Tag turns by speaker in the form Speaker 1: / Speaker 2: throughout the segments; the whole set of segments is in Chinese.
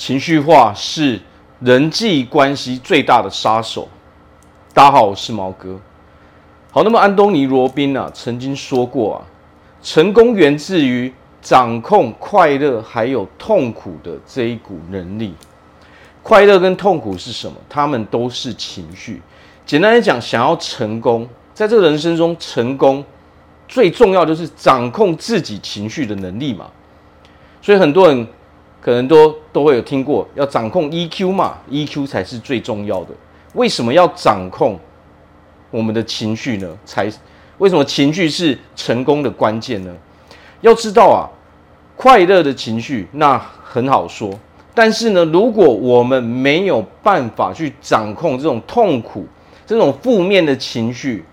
Speaker 1: 情绪化是人际关系最大的杀手。大家好，我是毛哥。好，那么安东尼·罗宾啊曾经说过啊，成功源自于掌控快乐还有痛苦的这一股能力。快乐跟痛苦是什么？他们都是情绪。简单来讲，想要成功，在这个人生中成功，最重要就是掌控自己情绪的能力嘛。所以很多人。可能都都会有听过，要掌控 EQ 嘛，EQ 才是最重要的。为什么要掌控我们的情绪呢？才为什么情绪是成功的关键呢？要知道啊，快乐的情绪那很好说，但是呢，如果我们没有办法去掌控这种痛苦、这种负面的情绪，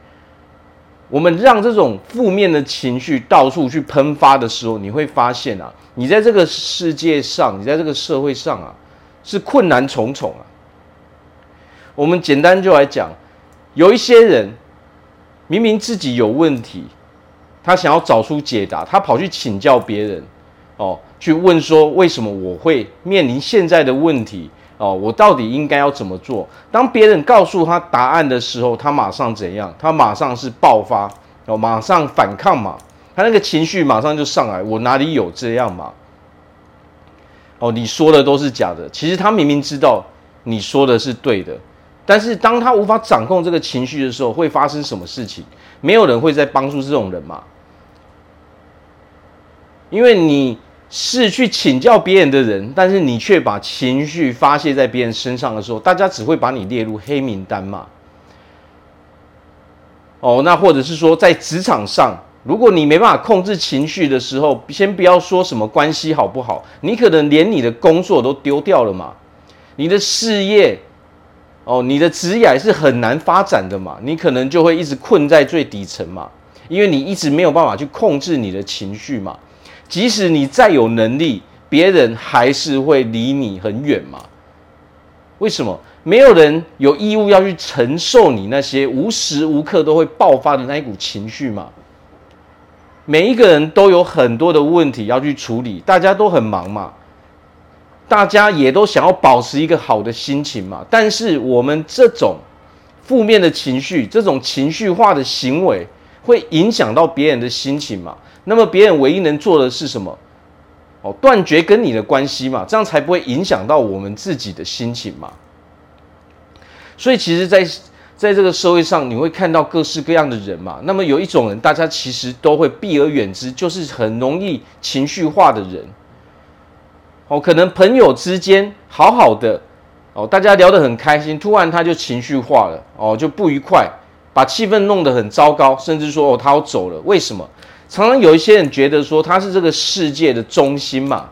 Speaker 1: 我们让这种负面的情绪到处去喷发的时候，你会发现啊。你在这个世界上，你在这个社会上啊，是困难重重啊。我们简单就来讲，有一些人明明自己有问题，他想要找出解答，他跑去请教别人，哦，去问说为什么我会面临现在的问题，哦，我到底应该要怎么做？当别人告诉他答案的时候，他马上怎样？他马上是爆发，哦，马上反抗嘛。他那个情绪马上就上来，我哪里有这样嘛？哦，你说的都是假的。其实他明明知道你说的是对的，但是当他无法掌控这个情绪的时候，会发生什么事情？没有人会再帮助这种人嘛？因为你是去请教别人的人，但是你却把情绪发泄在别人身上的时候，大家只会把你列入黑名单嘛？哦，那或者是说在职场上。如果你没办法控制情绪的时候，先不要说什么关系好不好，你可能连你的工作都丢掉了嘛，你的事业，哦，你的职业是很难发展的嘛，你可能就会一直困在最底层嘛，因为你一直没有办法去控制你的情绪嘛，即使你再有能力，别人还是会离你很远嘛。为什么？没有人有义务要去承受你那些无时无刻都会爆发的那一股情绪嘛。每一个人都有很多的问题要去处理，大家都很忙嘛，大家也都想要保持一个好的心情嘛。但是我们这种负面的情绪，这种情绪化的行为，会影响到别人的心情嘛。那么别人唯一能做的是什么？哦，断绝跟你的关系嘛，这样才不会影响到我们自己的心情嘛。所以其实，在在这个社会上，你会看到各式各样的人嘛。那么有一种人，大家其实都会避而远之，就是很容易情绪化的人。哦，可能朋友之间好好的，哦，大家聊得很开心，突然他就情绪化了，哦，就不愉快，把气氛弄得很糟糕，甚至说哦，他要走了。为什么？常常有一些人觉得说他是这个世界的中心嘛。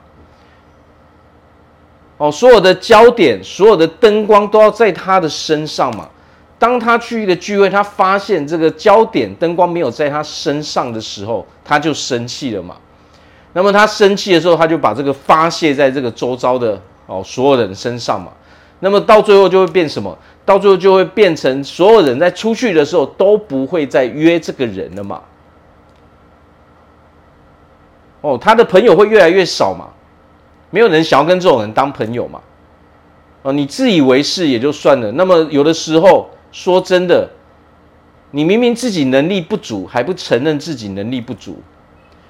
Speaker 1: 哦，所有的焦点，所有的灯光都要在他的身上嘛。当他去一个聚会，他发现这个焦点灯光没有在他身上的时候，他就生气了嘛。那么他生气的时候，他就把这个发泄在这个周遭的哦所有人身上嘛。那么到最后就会变什么？到最后就会变成所有人在出去的时候都不会再约这个人了嘛。哦，他的朋友会越来越少嘛。没有人想要跟这种人当朋友嘛。哦，你自以为是也就算了。那么有的时候。说真的，你明明自己能力不足，还不承认自己能力不足，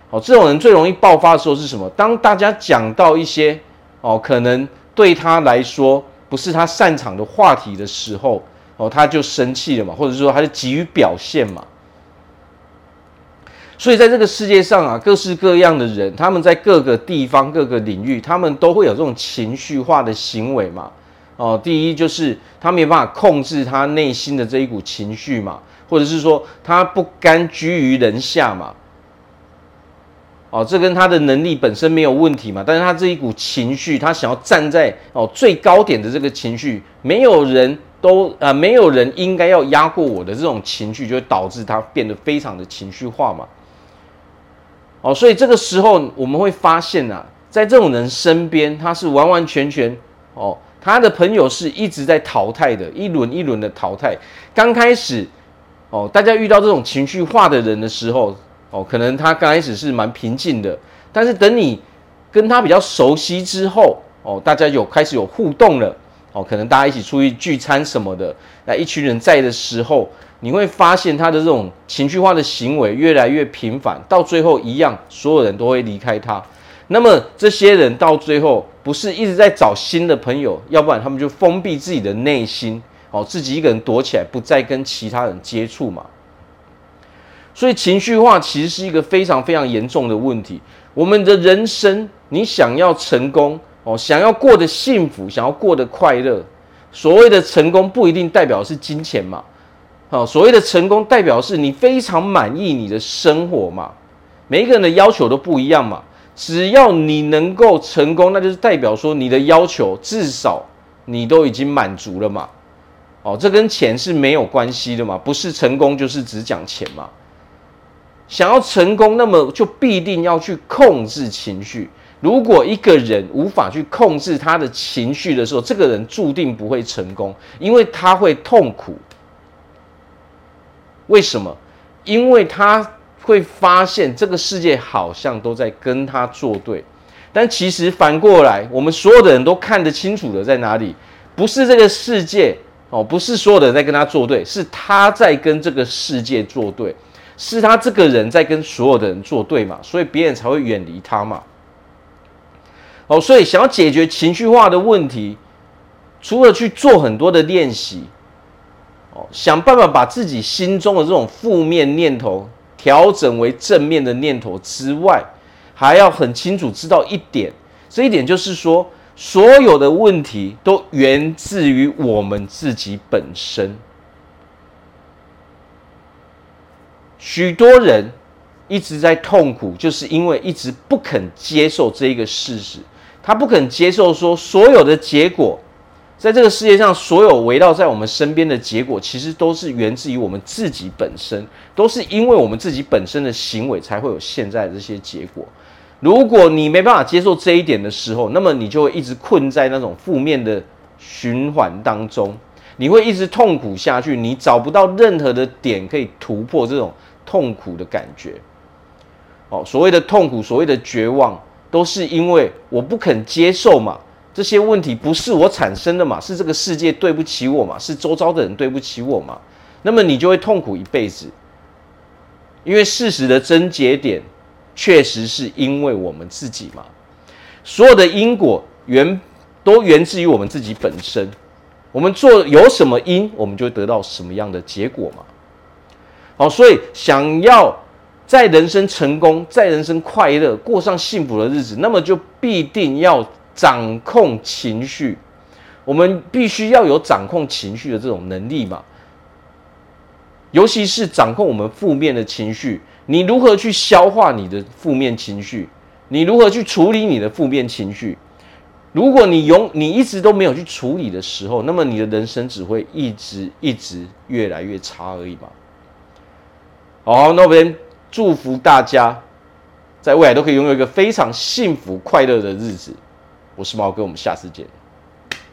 Speaker 1: 哦，这种人最容易爆发的时候是什么？当大家讲到一些哦，可能对他来说不是他擅长的话题的时候，哦，他就生气了嘛，或者说他就急于表现嘛。所以在这个世界上啊，各式各样的人，他们在各个地方、各个领域，他们都会有这种情绪化的行为嘛。哦，第一就是他没办法控制他内心的这一股情绪嘛，或者是说他不甘居于人下嘛。哦，这跟他的能力本身没有问题嘛，但是他这一股情绪，他想要站在哦最高点的这个情绪，没有人都啊、没有人应该要压过我的这种情绪，就会导致他变得非常的情绪化嘛。哦，所以这个时候我们会发现啊，在这种人身边，他是完完全全哦。他的朋友是一直在淘汰的，一轮一轮的淘汰。刚开始，哦，大家遇到这种情绪化的人的时候，哦，可能他刚开始是蛮平静的，但是等你跟他比较熟悉之后，哦，大家有开始有互动了哦，可能大家一起出去聚餐什么的，那一群人在的时候，你会发现他的这种情绪化的行为越来越频繁，到最后一样，所有人都会离开他。那么这些人到最后不是一直在找新的朋友，要不然他们就封闭自己的内心，哦，自己一个人躲起来，不再跟其他人接触嘛。所以情绪化其实是一个非常非常严重的问题。我们的人生，你想要成功哦，想要过得幸福，想要过得快乐，所谓的成功不一定代表是金钱嘛。好，所谓的成功代表是你非常满意你的生活嘛。每一个人的要求都不一样嘛。只要你能够成功，那就是代表说你的要求至少你都已经满足了嘛。哦，这跟钱是没有关系的嘛，不是成功就是只讲钱嘛。想要成功，那么就必定要去控制情绪。如果一个人无法去控制他的情绪的时候，这个人注定不会成功，因为他会痛苦。为什么？因为他。会发现这个世界好像都在跟他作对，但其实反过来，我们所有的人都看得清楚的在哪里？不是这个世界哦，不是所有的人在跟他作对，是他在跟这个世界作对，是他这个人在跟所有的人作对嘛，所以别人才会远离他嘛。哦，所以想要解决情绪化的问题，除了去做很多的练习，哦，想办法把自己心中的这种负面念头。调整为正面的念头之外，还要很清楚知道一点，这一点就是说，所有的问题都源自于我们自己本身。许多人一直在痛苦，就是因为一直不肯接受这一个事实，他不肯接受说所有的结果。在这个世界上，所有围绕在我们身边的结果，其实都是源自于我们自己本身，都是因为我们自己本身的行为，才会有现在的这些结果。如果你没办法接受这一点的时候，那么你就会一直困在那种负面的循环当中，你会一直痛苦下去，你找不到任何的点可以突破这种痛苦的感觉。哦，所谓的痛苦，所谓的绝望，都是因为我不肯接受嘛。这些问题不是我产生的嘛？是这个世界对不起我嘛？是周遭的人对不起我嘛？那么你就会痛苦一辈子，因为事实的症结点确实是因为我们自己嘛。所有的因果源都源自于我们自己本身。我们做有什么因，我们就得到什么样的结果嘛。好，所以想要在人生成功，在人生快乐，过上幸福的日子，那么就必定要。掌控情绪，我们必须要有掌控情绪的这种能力嘛。尤其是掌控我们负面的情绪，你如何去消化你的负面情绪？你如何去处理你的负面情绪？如果你永你一直都没有去处理的时候，那么你的人生只会一直一直越来越差而已嘛。好，那我们祝福大家，在未来都可以拥有一个非常幸福快乐的日子。我是毛哥，我们下次见。